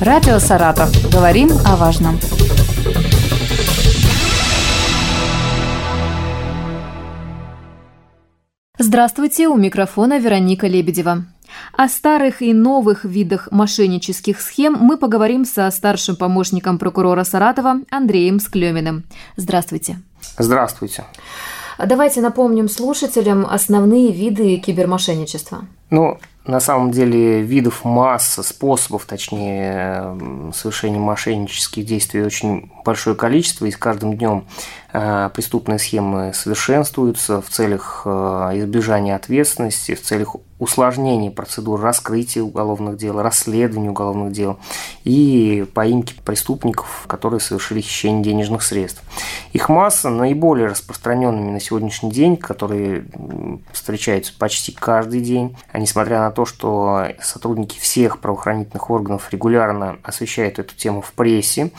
Радио «Саратов». Говорим о важном. Здравствуйте, у микрофона Вероника Лебедева. О старых и новых видах мошеннических схем мы поговорим со старшим помощником прокурора Саратова Андреем Склеминым. Здравствуйте. Здравствуйте. Давайте напомним слушателям основные виды кибермошенничества. Ну, на самом деле видов масса, способов, точнее, совершения мошеннических действий очень большое количество, и с каждым днем преступные схемы совершенствуются в целях э, избежания ответственности, в целях усложнения процедур раскрытия уголовных дел, расследования уголовных дел и поимки преступников, которые совершили хищение денежных средств. Их масса наиболее распространенными на сегодняшний день, которые встречаются почти каждый день, а несмотря на то, что сотрудники всех правоохранительных органов регулярно освещают эту тему в прессе,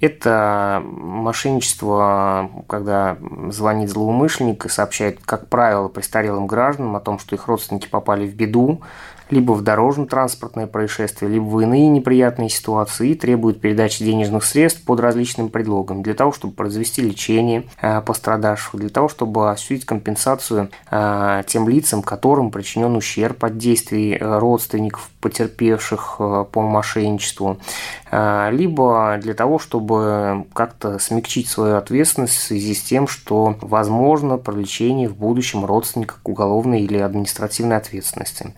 это мошенничество, когда звонит злоумышленник и сообщает, как правило, престарелым гражданам о том, что их родственники попали в беду, либо в дорожно-транспортное происшествие, либо в иные неприятные ситуации и требуют передачи денежных средств под различным предлогом для того, чтобы произвести лечение э, пострадавших, для того, чтобы осуществить компенсацию э, тем лицам, которым причинен ущерб от действий э, родственников потерпевших по мошенничеству, либо для того, чтобы как-то смягчить свою ответственность в связи с тем, что возможно привлечение в будущем родственника к уголовной или административной ответственности.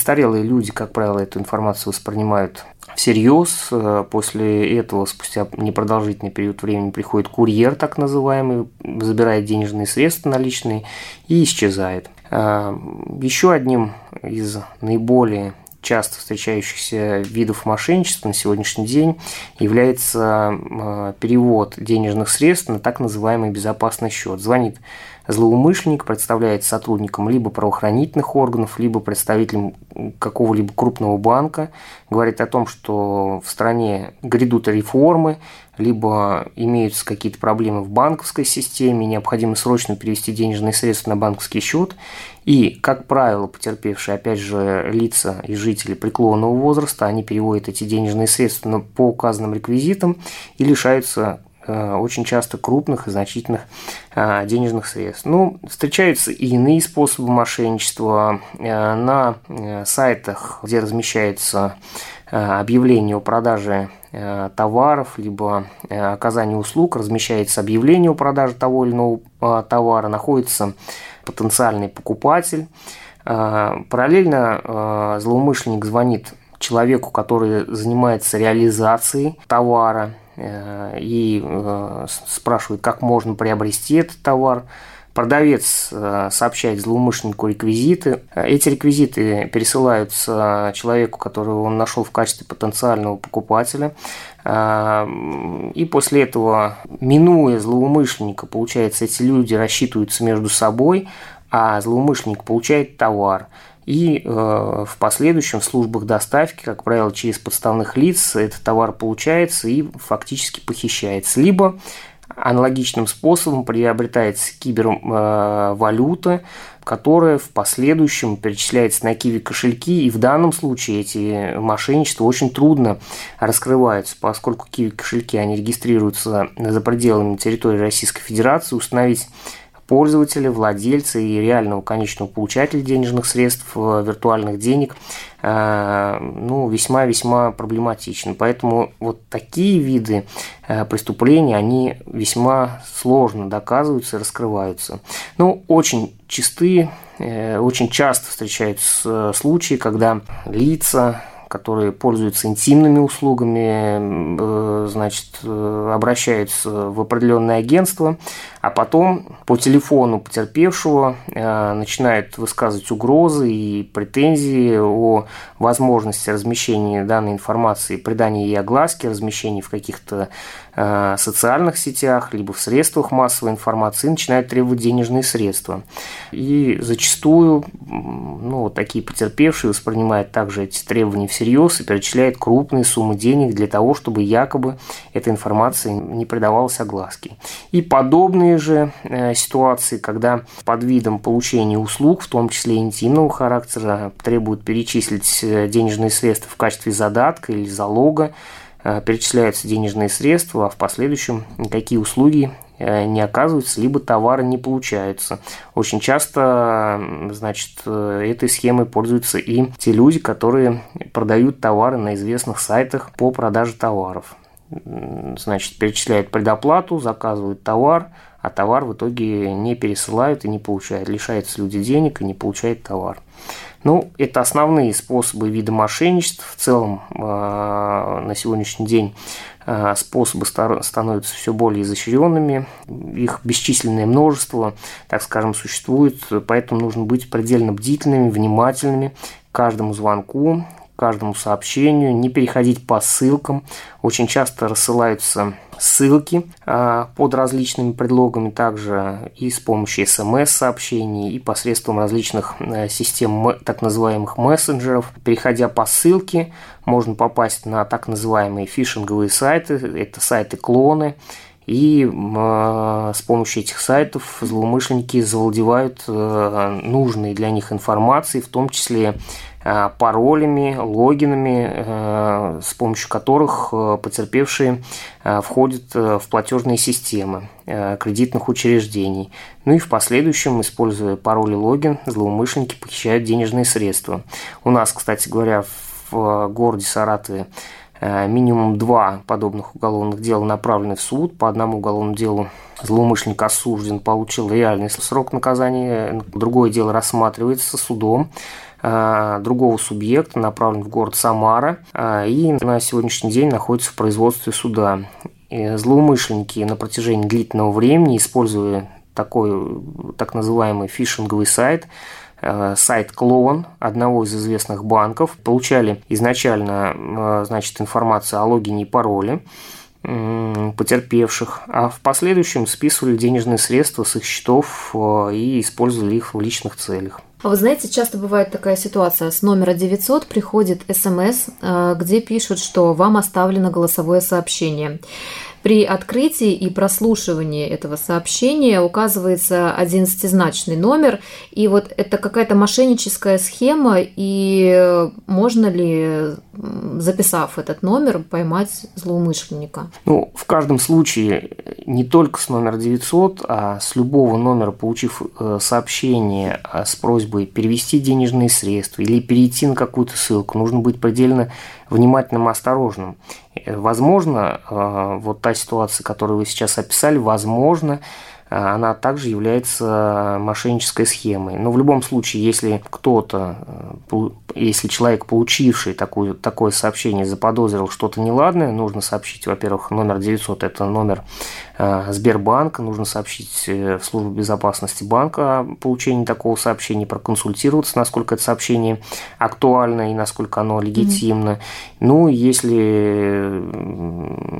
Престарелые люди, как правило, эту информацию воспринимают всерьез. Э, после этого, спустя непродолжительный период времени, приходит курьер, так называемый, забирает денежные средства наличные и исчезает. Э, еще одним из наиболее часто встречающихся видов мошенничества на сегодняшний день является э, перевод денежных средств на так называемый безопасный счет. Звонит злоумышленник, представляет сотрудником либо правоохранительных органов, либо представителем какого-либо крупного банка, говорит о том, что в стране грядут реформы, либо имеются какие-то проблемы в банковской системе, необходимо срочно перевести денежные средства на банковский счет. И, как правило, потерпевшие, опять же, лица и жители преклонного возраста, они переводят эти денежные средства по указанным реквизитам и лишаются очень часто крупных и значительных э, денежных средств. Ну, встречаются и иные способы мошенничества э, на сайтах, где размещается объявление о продаже Э, товаров, либо э, оказания услуг, размещается объявление о продаже того или иного э, товара, находится потенциальный покупатель. Параллельно злоумышленник звонит человеку, который занимается реализацией товара и спрашивает, как можно приобрести этот товар. Продавец э, сообщает злоумышленнику реквизиты. Эти реквизиты пересылаются человеку, которого он нашел в качестве потенциального покупателя. Э, и после этого, минуя злоумышленника, получается, эти люди рассчитываются между собой, а злоумышленник получает товар. И э, в последующем в службах доставки, как правило, через подставных лиц этот товар получается и фактически похищается. Либо Аналогичным способом приобретается кибервалюта, которая в последующем перечисляется на киви кошельки, и в данном случае эти мошенничества очень трудно раскрываются, поскольку киви кошельки они регистрируются за пределами территории Российской Федерации, установить пользователя, владельца и реального конечного получателя денежных средств, э, виртуальных денег, э, ну, весьма-весьма проблематично. Поэтому вот такие виды э, преступлений, они весьма сложно доказываются и раскрываются. Ну, очень чисты, очень часто встречаются случаи, когда лица, которые пользуются интимными услугами, э, значит, э, обращаются в определенное агентство, а потом по телефону потерпевшего э, начинают высказывать угрозы и претензии о возможности размещения данной информации, придания ей огласки, размещения в каких-то социальных сетях, либо в средствах массовой информации, начинают требовать денежные средства. И зачастую ну, вот такие потерпевшие воспринимают также эти требования все всерьез и перечисляет крупные суммы денег для того, чтобы якобы эта информация не придавалась огласке. И подобные же э, ситуации, когда под видом получения услуг, в том числе интимного характера, требуют перечислить э, денежные средства в качестве задатка или залога, э, перечисляются денежные средства, а в последующем никакие услуги Э, не оказываются, либо товары не получаются. Очень часто, значит, э, этой схемой пользуются и те люди, которые продают товары на известных сайтах по продаже товаров. Значит, перечисляют предоплату, заказывают товар, а товар в итоге не пересылают и не получают. Лишаются люди денег и не получают товар. Ну, это основные способы вида мошенничества. В целом, э, на сегодняшний день э, способы становятся все более изощренными. Их бесчисленное множество, так скажем, существует. Поэтому нужно быть предельно бдительными, внимательными каждому звонку, каждому сообщению, не переходить по ссылкам. Очень часто рассылаются ссылки а, под различными предлогами, также и с помощью смс-сообщений, и посредством различных э, систем так называемых мессенджеров. Переходя по ссылке, можно попасть на так называемые фишинговые сайты, это сайты-клоны, и э, с помощью этих сайтов злоумышленники завладевают э, нужной для них информацией, в том числе паролями, логинами, э, с помощью которых э, потерпевшие входят в платежные системы кредитных учреждений. Ну и в последующем, используя пароль и логин, злоумышленники похищают денежные средства. У нас, кстати говоря, в городе Саратове минимум два подобных уголовных дела направлены в суд. По одному уголовному делу злоумышленник осужден, получил реальный срок наказания. Другое дело рассматривается судом Э, другого субъекта, направлен в город Самара э, и на сегодняшний день находится в производстве суда. Злоумышленники на протяжении длительного времени, используя такой так называемый фишинговый сайт, э, сайт клон одного из известных банков, получали изначально значит, информацию о логине и пароле потерпевших, а в последующем списывали денежные средства с их счетов и использовали их в личных целях. А вы знаете, часто бывает такая ситуация. С номера 900 приходит смс, э, где пишут, что вам оставлено голосовое сообщение. При открытии и прослушивании этого сообщения указывается одиннадцатизначный номер, и вот это какая-то мошенническая схема, и можно ли, записав этот номер, поймать злоумышленника? Ну, в каждом случае не только с номера 900, а с любого номера, получив э, сообщение а, с просьбой перевести денежные средства или перейти на какую-то ссылку, нужно быть предельно внимательным и осторожным. Э, возможно, э, вот та ситуация, которую вы сейчас описали, возможно, она также является мошеннической схемой. Но в любом случае, если кто-то, если человек, получивший такую, такое сообщение, заподозрил что-то неладное, нужно сообщить, во-первых, номер 900 – это номер Э, Сбербанка, нужно сообщить э, в службу безопасности банка о получении такого сообщения, проконсультироваться, насколько это сообщение актуально и насколько оно легитимно. Mm-hmm. Ну, если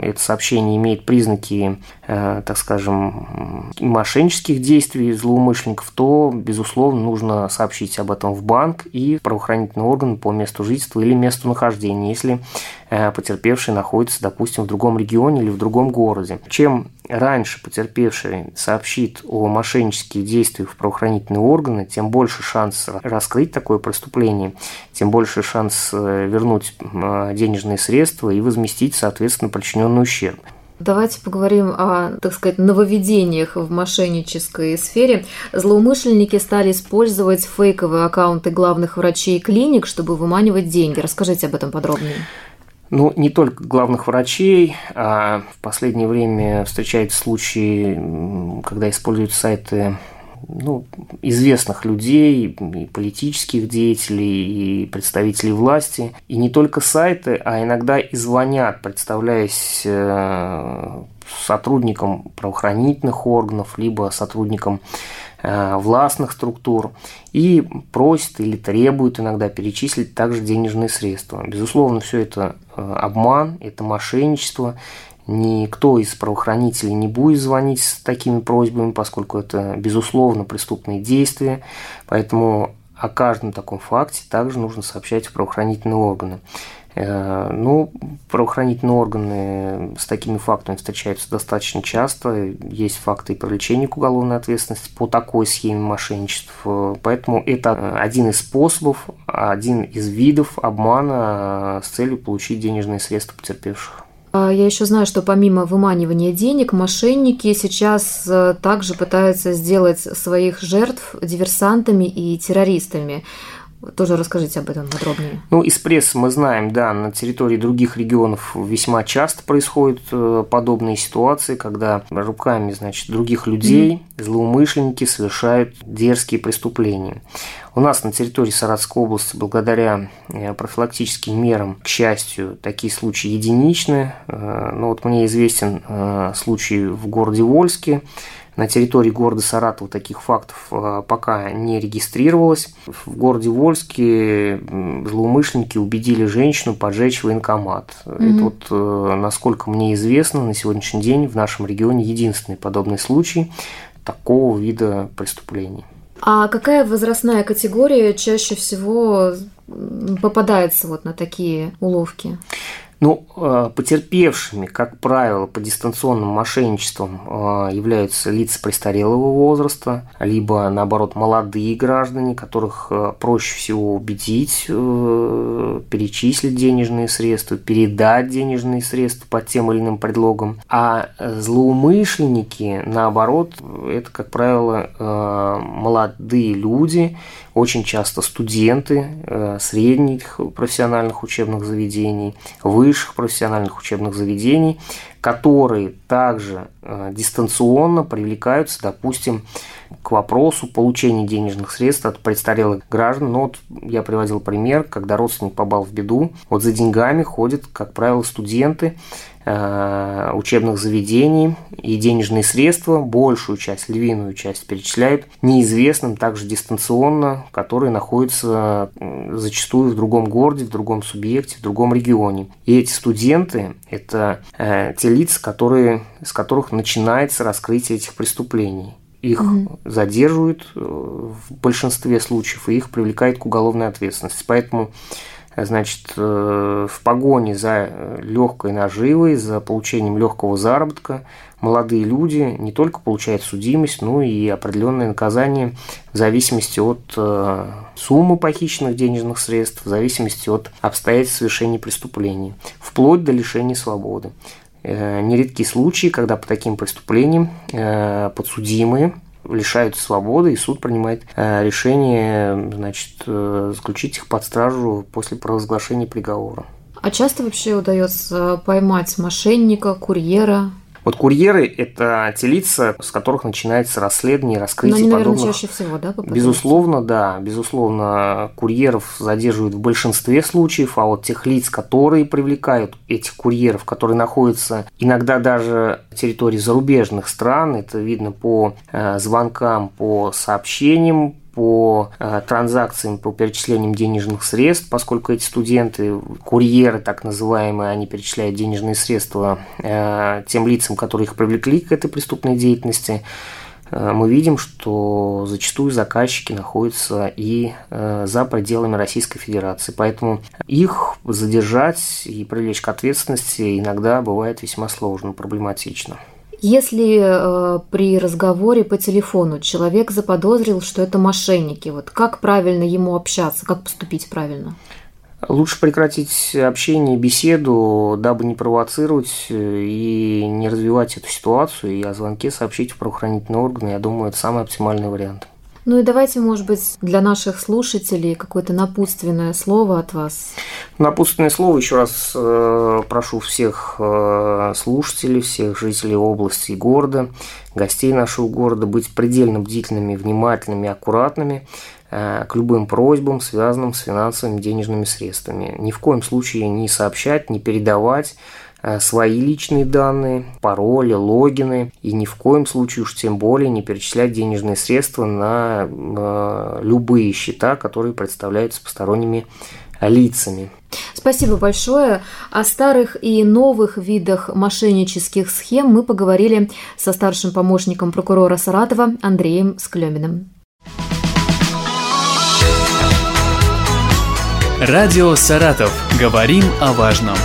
это сообщение имеет признаки, э, так скажем, мошеннических действий злоумышленников, то, безусловно, нужно сообщить об этом в банк и правоохранительный орган по месту жительства или месту нахождения, если потерпевший находится, допустим, в другом регионе или в другом городе. Чем раньше потерпевший сообщит о мошеннических действиях в правоохранительные органы, тем больше шанс раскрыть такое преступление, тем больше шанс э, вернуть э, денежные средства и возместить, соответственно, причиненный ущерб. Давайте поговорим о, так сказать, нововведениях в мошеннической сфере. Злоумышленники стали использовать фейковые аккаунты главных врачей клиник, чтобы выманивать деньги. Расскажите об этом подробнее. Ну, не только главных врачей, а в последнее время встречаются случаи, когда используют сайты ну, известных людей, и политических деятелей, и представителей власти. И не только сайты, а иногда и звонят, представляясь э, сотрудникам правоохранительных органов, либо сотрудникам Э, властных структур и просит или требует иногда перечислить также денежные средства. Безусловно, все это э, обман, это мошенничество. Никто из правоохранителей не будет звонить с такими просьбами, поскольку это, безусловно, преступные действия. Поэтому о каждом таком факте также нужно сообщать в правоохранительные органы. Э, ну, правоохранительные органы с такими фактами встречаются достаточно часто. Есть факты и привлечения к уголовной ответственности по такой схеме мошенничеств. Поэтому это один из способов, один из видов обмана с целью получить денежные средства потерпевших. А я еще знаю, что помимо выманивания денег, мошенники сейчас э, также пытаются сделать своих жертв диверсантами и террористами. Тоже расскажите об этом подробнее. Ну, из прессы мы знаем, да, на территории других регионов весьма часто происходят э, подобные ситуации, когда руками, значит, других людей mm-hmm. злоумышленники совершают дерзкие преступления. У нас на территории Саратовской области, благодаря э, профилактическим мерам, к счастью, такие случаи единичны. Э, ну, вот мне известен случай в городе Вольске, на территории города Саратова таких фактов э, пока не регистрировалось. В городе Вольске злоумышленники убедили женщину поджечь военкомат. Mm-hmm. Это вот, э, насколько мне известно, на сегодняшний день в нашем регионе единственный подобный случай такого вида преступлений. А какая возрастная категория чаще всего попадается вот на такие уловки? Ну, э, потерпевшими, как правило, по дистанционным мошенничествам э, являются лица престарелого возраста, либо, наоборот, молодые граждане, которых э, проще всего убедить, перечислить денежные средства, передать денежные средства под тем или иным предлогом. А злоумышленники, наоборот, это, как правило, молодые люди, очень часто студенты средних профессиональных учебных заведений, высших профессиональных учебных заведений, которые также э, дистанционно привлекаются, допустим, к вопросу получения денежных средств от престарелых граждан. Ну, вот я приводил пример, когда родственник попал в беду, вот за деньгами ходят, как правило, студенты, учебных заведений и денежные средства, большую часть, львиную часть перечисляют неизвестным, также дистанционно, которые находятся зачастую в другом городе, в другом субъекте, в другом регионе. И эти студенты – это э, те лица, которые, с которых начинается раскрытие этих преступлений их угу. задерживают э, в большинстве случаев и их привлекают к уголовной ответственности. Поэтому значит, э, в погоне за э, легкой наживой, за получением легкого заработка, молодые люди не только получают судимость, но и определенное наказание в зависимости от э, суммы похищенных денежных средств, в зависимости от обстоятельств совершения преступлений, вплоть до лишения свободы. Нередки случаи, когда по таким преступлениям подсудимые лишаются свободы, и суд принимает э, решение значит, э, заключить их под стражу после провозглашения приговора. А часто вообще удается поймать мошенника, курьера? Вот курьеры – это те лица, с которых начинается расследование раскрытие Но они, наверное, подобных. чаще всего, да, попадаются? Безусловно, да. Безусловно, курьеров задерживают в большинстве случаев, а вот тех лиц, которые привлекают этих курьеров, которые находятся иногда даже на территории зарубежных стран, это видно по э, звонкам, по сообщениям, по э, транзакциям, по перечислениям денежных средств, поскольку эти студенты, курьеры так называемые, они перечисляют денежные средства э, тем лицам, которые их привлекли к этой преступной деятельности, э, мы видим, что зачастую заказчики находятся и за пределами Российской Федерации. Поэтому их задержать и привлечь к ответственности иногда бывает весьма сложно, проблематично. Если э, при разговоре по телефону человек заподозрил, что это мошенники, вот как правильно ему общаться, как поступить правильно? Лучше прекратить общение беседу, дабы не провоцировать э, и не развивать эту ситуацию, и о звонке сообщить в правоохранительные органы. Я думаю, это самый оптимальный вариант. Ну и давайте, может быть, для наших слушателей какое-то напутственное слово от вас. Напутственное слово еще раз э, прошу всех э, слушателей, всех жителей области и города, гостей нашего города быть предельно бдительными, внимательными, аккуратными э, к любым просьбам, связанным с финансовыми денежными средствами. Ни в коем случае не сообщать, не передавать свои личные данные, пароли, логины и ни в коем случае уж тем более не перечислять денежные средства на э, любые счета, которые представляются посторонними лицами. Спасибо большое. О старых и новых видах мошеннических схем мы поговорили со старшим помощником прокурора Саратова Андреем Склеминым. Радио «Саратов». Говорим о важном.